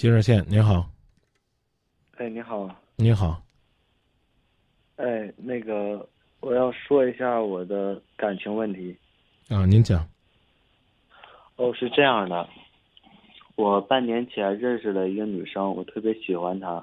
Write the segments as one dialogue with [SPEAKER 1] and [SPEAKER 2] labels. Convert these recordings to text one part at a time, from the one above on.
[SPEAKER 1] 接热线，您好，
[SPEAKER 2] 哎，你好，
[SPEAKER 1] 你好，
[SPEAKER 2] 哎，那个我要说一下我的感情问题。
[SPEAKER 1] 啊，您讲，
[SPEAKER 2] 哦，是这样的，我半年前认识了一个女生，我特别喜欢她，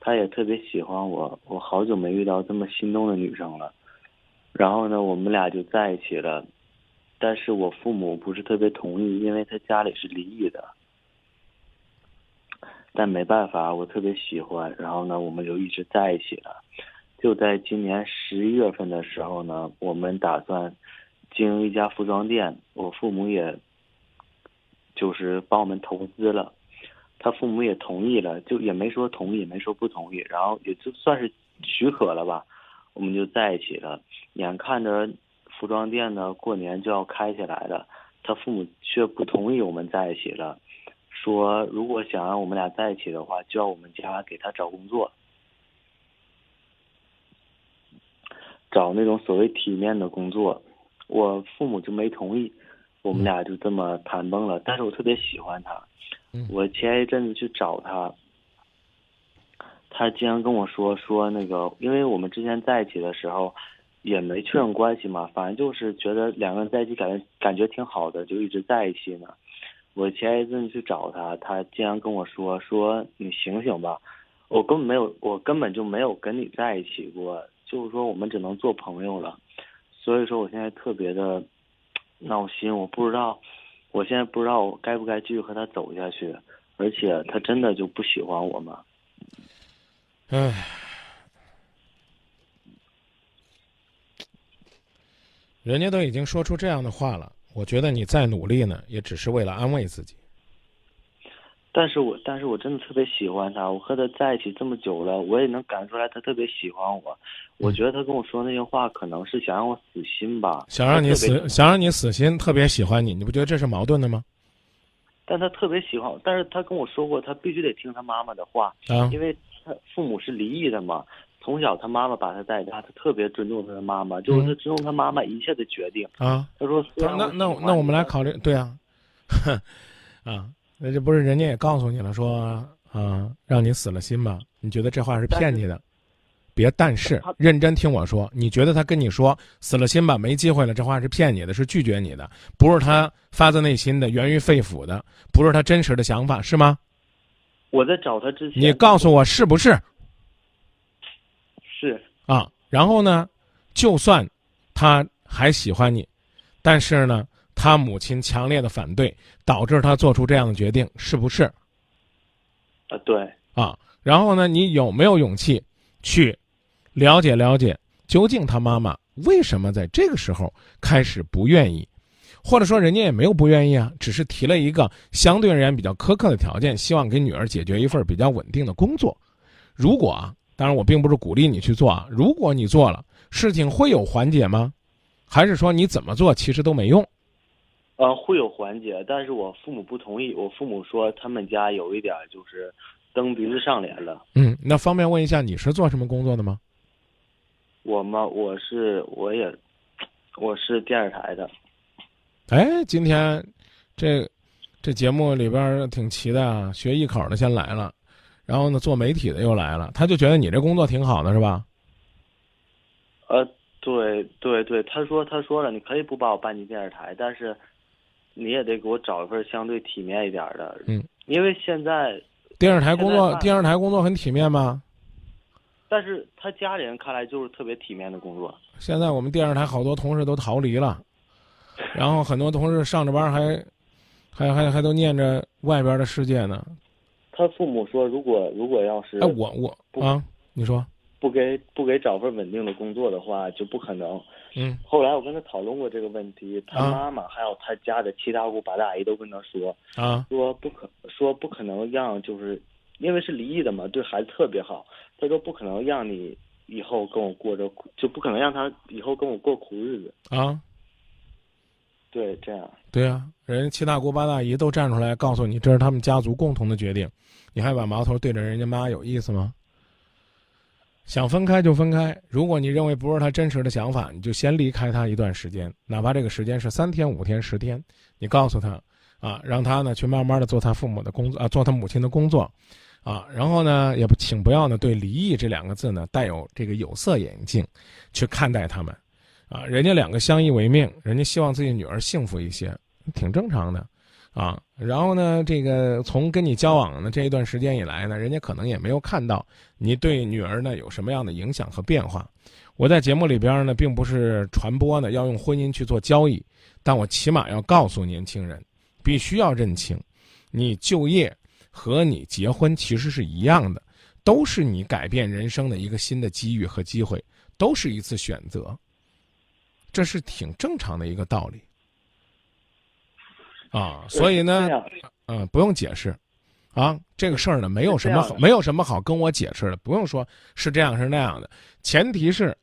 [SPEAKER 2] 她也特别喜欢我，我好久没遇到这么心动的女生了。然后呢，我们俩就在一起了，但是我父母不是特别同意，因为他家里是离异的。但没办法，我特别喜欢，然后呢，我们就一直在一起了。就在今年十一月份的时候呢，我们打算经营一家服装店，我父母也就是帮我们投资了，他父母也同意了，就也没说同意，也没说不同意，然后也就算是许可了吧，我们就在一起了。眼看着服装店呢过年就要开起来了，他父母却不同意我们在一起了。说如果想让我们俩在一起的话，就要我们家给他找工作，找那种所谓体面的工作。我父母就没同意，我们俩就这么谈崩了。但是我特别喜欢他，我前一阵子去找他，他竟然跟我说说那个，因为我们之前在一起的时候也没确认关系嘛，反正就是觉得两个人在一起感觉感觉挺好的，就一直在一起呢。我前一阵去找他，他竟然跟我说：“说你醒醒吧，我根本没有，我根本就没有跟你在一起过，就是说我们只能做朋友了。”所以说我现在特别的闹心，我不知道，我现在不知道我该不该继续和他走下去，而且他真的就不喜欢我吗？
[SPEAKER 1] 唉，人家都已经说出这样的话了。我觉得你再努力呢，也只是为了安慰自己。
[SPEAKER 2] 但是我，但是我真的特别喜欢他，我和他在一起这么久了，我也能感出来他特别喜欢我。我觉得他跟我说那些话，可能是想让我死心吧，
[SPEAKER 1] 想让你死，想让你死心，特别喜欢你，你不觉得这是矛盾的吗？
[SPEAKER 2] 但他特别喜欢，但是他跟我说过，他必须得听他妈妈的话，
[SPEAKER 1] 啊，
[SPEAKER 2] 因为他父母是离异的嘛。从小他妈妈把他带大，他特别尊重他的妈妈，就是他尊重他妈妈一切的决定
[SPEAKER 1] 啊。
[SPEAKER 2] 他说：“那
[SPEAKER 1] 那那我们来考虑，对啊，啊，那这不是人家也告诉你了，说啊，让你死了心吧？你觉得这话是骗你的？别，但是认真听我说，你觉得他跟你说死了心吧，没机会了，这话是骗你的，是拒绝你的，不是他发自内心的、源于肺腑的，不是他真实的想法，是吗？
[SPEAKER 2] 我在找他之前，
[SPEAKER 1] 你告诉我是不是？”
[SPEAKER 2] 是
[SPEAKER 1] 啊，然后呢，就算他还喜欢你，但是呢，他母亲强烈的反对，导致他做出这样的决定，是不是？
[SPEAKER 2] 啊，对
[SPEAKER 1] 啊，然后呢，你有没有勇气去了解了解，究竟他妈妈为什么在这个时候开始不愿意，或者说人家也没有不愿意啊，只是提了一个相对而言比较苛刻的条件，希望给女儿解决一份比较稳定的工作。如果啊。当然，我并不是鼓励你去做啊。如果你做了，事情会有缓解吗？还是说你怎么做其实都没用？
[SPEAKER 2] 呃，会有缓解，但是我父母不同意。我父母说他们家有一点就是蹬鼻子上脸了。
[SPEAKER 1] 嗯，那方便问一下你是做什么工作的吗？
[SPEAKER 2] 我吗？我是我也我是电视台的。
[SPEAKER 1] 哎，今天这这节目里边挺齐的啊，学艺考的先来了。然后呢，做媒体的又来了，他就觉得你这工作挺好的，是吧？
[SPEAKER 2] 呃，对对对，他说他说了，你可以不把我搬进电视台，但是你也得给我找一份相对体面一点的。
[SPEAKER 1] 嗯，
[SPEAKER 2] 因为现在
[SPEAKER 1] 电视台工作，电视台工作很体面吗？
[SPEAKER 2] 但是他家里人看来就是特别体面的工作。
[SPEAKER 1] 现在我们电视台好多同事都逃离了，然后很多同事上着班还还还还都念着外边的世界呢。
[SPEAKER 2] 他父母说：“如果如果要是
[SPEAKER 1] 哎，我我啊，你说
[SPEAKER 2] 不给不给找份稳定的工作的话，就不可能。
[SPEAKER 1] 嗯，
[SPEAKER 2] 后来我跟他讨论过这个问题，他妈妈还有他家的七大姑八大姨都跟他说
[SPEAKER 1] 啊，
[SPEAKER 2] 说不可说不可能让，就是因为是离异的嘛，对孩子特别好。他说不可能让你以后跟我过着苦，就不可能让他以后跟我过苦日子
[SPEAKER 1] 啊。
[SPEAKER 2] 对，这样
[SPEAKER 1] 对啊，人七大姑八大姨都站出来告诉你，这是他们家族共同的决定。你还把矛头对着人家妈，有意思吗？想分开就分开。如果你认为不是他真实的想法，你就先离开他一段时间，哪怕这个时间是三天、五天、十天。你告诉他，啊，让他呢去慢慢的做他父母的工作啊，做他母亲的工作，啊，然后呢也不请不要呢对离异这两个字呢带有这个有色眼镜去看待他们，啊，人家两个相依为命，人家希望自己女儿幸福一些，挺正常的，啊，然后呢这个从跟你交往的这一段时间以来呢，人家可能也没有看到你对女儿呢有什么样的影响和变化。我在节目里边呢，并不是传播呢要用婚姻去做交易，但我起码要告诉年轻人。必须要认清，你就业和你结婚其实是一样的，都是你改变人生的一个新的机遇和机会，都是一次选择。这是挺正常的一个道理啊。所以呢，嗯，不用解释啊，这个事儿呢，没有什么好，没有什么好跟我解释的，不用说是这样是那样的。前提是，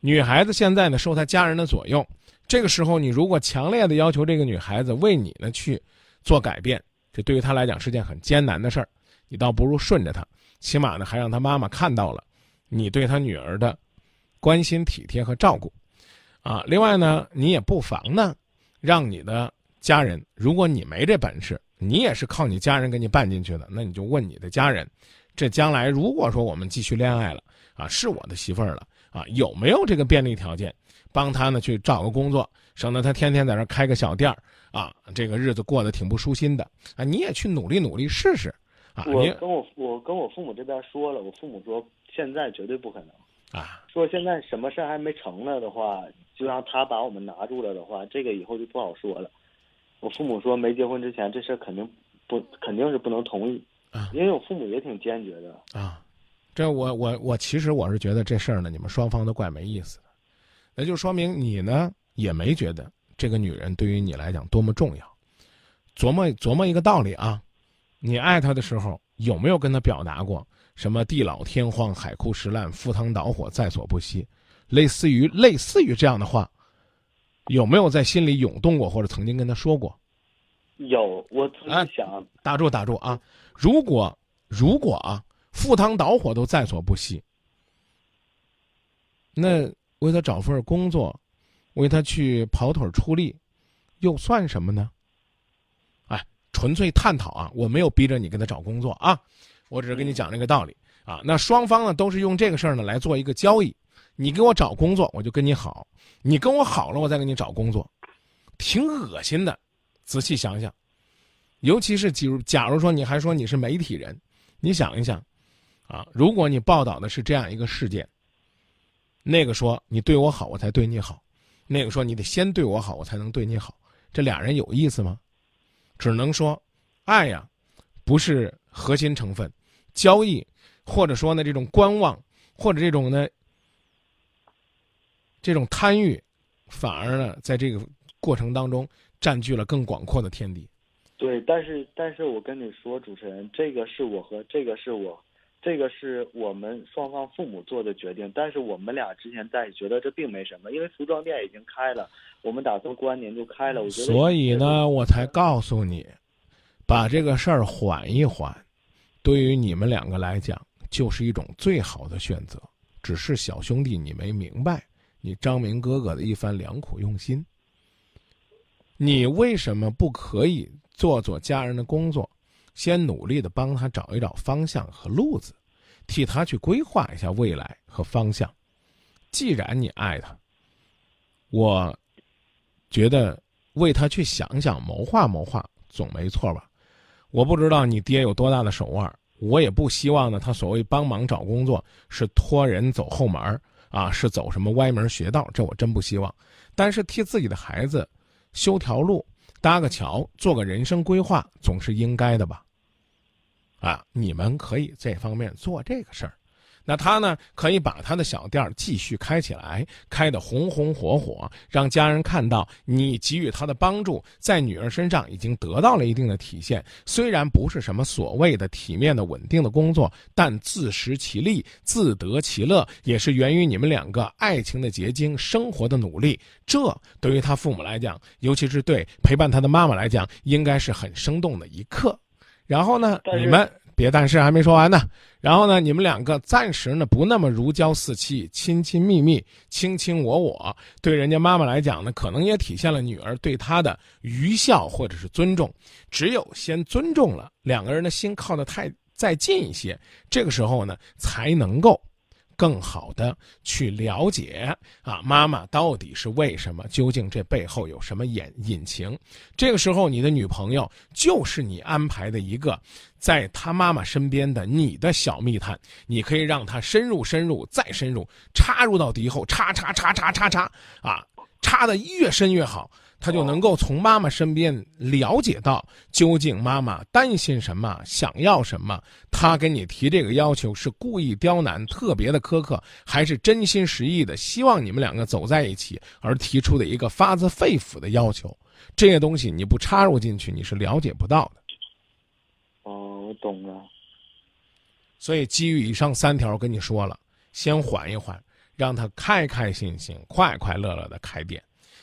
[SPEAKER 1] 女孩子现在呢受她家人的左右。这个时候，你如果强烈的要求这个女孩子为你呢去做改变，这对于她来讲是件很艰难的事儿。你倒不如顺着她，起码呢还让她妈妈看到了你对她女儿的关心、体贴和照顾。啊，另外呢，你也不妨呢，让你的家人，如果你没这本事，你也是靠你家人给你办进去的，那你就问你的家人，这将来如果说我们继续恋爱了，啊，是我的媳妇儿了，啊，有没有这个便利条件？帮他呢去找个工作，省得他天天在这开个小店儿啊，这个日子过得挺不舒心的啊。你也去努力努力试试啊。
[SPEAKER 2] 我跟我我跟我父母这边说了，我父母说现在绝对不可能
[SPEAKER 1] 啊。
[SPEAKER 2] 说现在什么事儿还没成了的话，就让他把我们拿住了的话，这个以后就不好说了。我父母说没结婚之前这事儿肯定不肯定是不能同意
[SPEAKER 1] 啊，
[SPEAKER 2] 因为我父母也挺坚决的
[SPEAKER 1] 啊。这我我我其实我是觉得这事儿呢，你们双方都怪没意思的。那就说明你呢也没觉得这个女人对于你来讲多么重要。琢磨琢磨一个道理啊，你爱她的时候有没有跟她表达过什么地老天荒、海枯石烂、赴汤蹈火、在所不惜，类似于类似于这样的话，有没有在心里涌动过或者曾经跟他说过？
[SPEAKER 2] 有，我自己想
[SPEAKER 1] 打住打住啊！如果如果啊，赴汤蹈火都在所不惜，那。为他找份工作，为他去跑腿出力，又算什么呢？哎，纯粹探讨啊！我没有逼着你跟他找工作啊，我只是跟你讲这个道理啊。那双方呢都是用这个事儿呢来做一个交易，你给我找工作，我就跟你好；你跟我好了，我再给你找工作，挺恶心的。仔细想想，尤其是假如假如说你还说你是媒体人，你想一想啊，如果你报道的是这样一个事件。那个说你对我好，我才对你好；那个说你得先对我好，我才能对你好。这俩人有意思吗？只能说，爱呀，不是核心成分。交易，或者说呢这种观望，或者这种呢这种贪欲，反而呢在这个过程当中占据了更广阔的天地。
[SPEAKER 2] 对，但是但是我跟你说，主持人，这个是我和这个是我。这个是我们双方父母做的决定，但是我们俩之前在觉得这并没什么，因为服装店已经开了，我们打算过完年就开了。我觉得，
[SPEAKER 1] 所以呢，我才告诉你，把这个事儿缓一缓，对于你们两个来讲，就是一种最好的选择。只是小兄弟，你没明白，你张明哥哥的一番良苦用心。你为什么不可以做做家人的工作？先努力的帮他找一找方向和路子，替他去规划一下未来和方向。既然你爱他，我觉得为他去想想、谋划谋划总没错吧？我不知道你爹有多大的手腕，我也不希望呢。他所谓帮忙找工作是托人走后门啊，是走什么歪门邪道？这我真不希望。但是替自己的孩子修条路。搭个桥，做个人生规划，总是应该的吧？啊，你们可以这方面做这个事儿。那他呢，可以把他的小店继续开起来，开得红红火火，让家人看到你给予他的帮助，在女儿身上已经得到了一定的体现。虽然不是什么所谓的体面的、稳定的工作，但自食其力、自得其乐，也是源于你们两个爱情的结晶、生活的努力。这对于他父母来讲，尤其是对陪伴他的妈妈来讲，应该是很生动的一刻。然后呢，你们。别，但是还没说完呢。然后呢，你们两个暂时呢不那么如胶似漆、亲亲密密、卿卿我我，对人家妈妈来讲呢，可能也体现了女儿对她的愚孝或者是尊重。只有先尊重了，两个人的心靠得太再近一些，这个时候呢，才能够。更好的去了解啊，妈妈到底是为什么？究竟这背后有什么隐隐情？这个时候，你的女朋友就是你安排的一个，在她妈妈身边的你的小密探，你可以让她深入、深入、再深入，插入到敌后，插插插插插插啊，插的越深越好。他就能够从妈妈身边了解到究竟妈妈担心什么，想要什么。他给你提这个要求是故意刁难、特别的苛刻，还是真心实意的希望你们两个走在一起而提出的一个发自肺腑的要求？这些东西你不插入进去，你是了解不到的。
[SPEAKER 2] 哦，我懂了。
[SPEAKER 1] 所以基于以上三条，我跟你说了，先缓一缓，让他开开心心、快快乐乐的开店。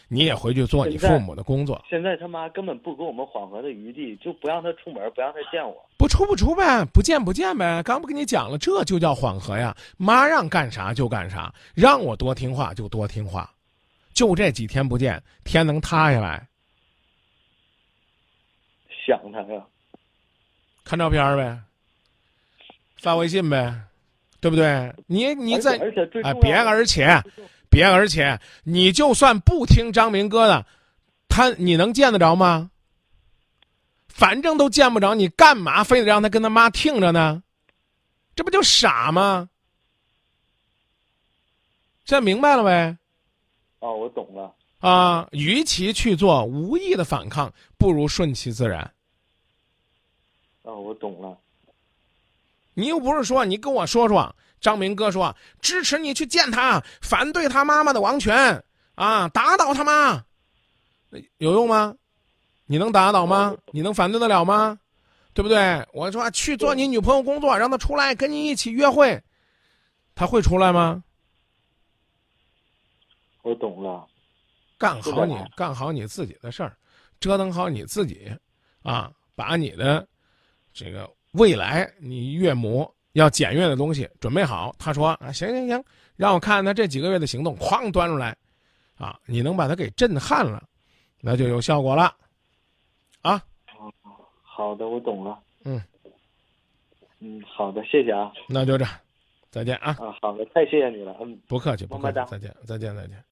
[SPEAKER 1] 你也回去做你父母的工作。
[SPEAKER 2] 现在他妈根本不给我们缓和的余地，就不让他出门，不让他见我。
[SPEAKER 1] 不出不出呗，不见不见呗。刚不跟你讲了，这就叫缓和呀。妈让干啥就干啥，让我多听话就多听话。就这几天不见，天能塌下来？
[SPEAKER 2] 想他呀。
[SPEAKER 1] 看照片呗，发微信呗，对不对？你你在哎，别而且。别，而且你就算不听张明哥的，他你能见得着吗？反正都见不着，你干嘛非得让他跟他妈听着呢？这不就傻吗？现在明白了没？
[SPEAKER 2] 哦，我懂了。
[SPEAKER 1] 啊，与其去做无意的反抗，不如顺其自然。
[SPEAKER 2] 哦，我懂了。
[SPEAKER 1] 你又不是说你跟我说说。张明哥说：“支持你去见他，反对他妈妈的王权啊，打倒他妈，有用吗？你能打倒吗？你能反对得了吗？对不对？我说去做你女朋友工作，让她出来跟你一起约会，她会出来吗？
[SPEAKER 2] 我懂了，
[SPEAKER 1] 干好你干好你自己的事儿，折腾好你自己，啊，把你的这个未来你岳母。”要检阅的东西准备好，他说啊，行行行，让我看他这几个月的行动，哐端出来，啊，你能把他给震撼了，那就有效果了，啊，
[SPEAKER 2] 好的，我懂了，
[SPEAKER 1] 嗯，
[SPEAKER 2] 嗯，好的，谢谢啊，
[SPEAKER 1] 那就这，再见啊，
[SPEAKER 2] 啊，好的，太谢谢你了，嗯，
[SPEAKER 1] 不客气，不客气，再见，再见，再见。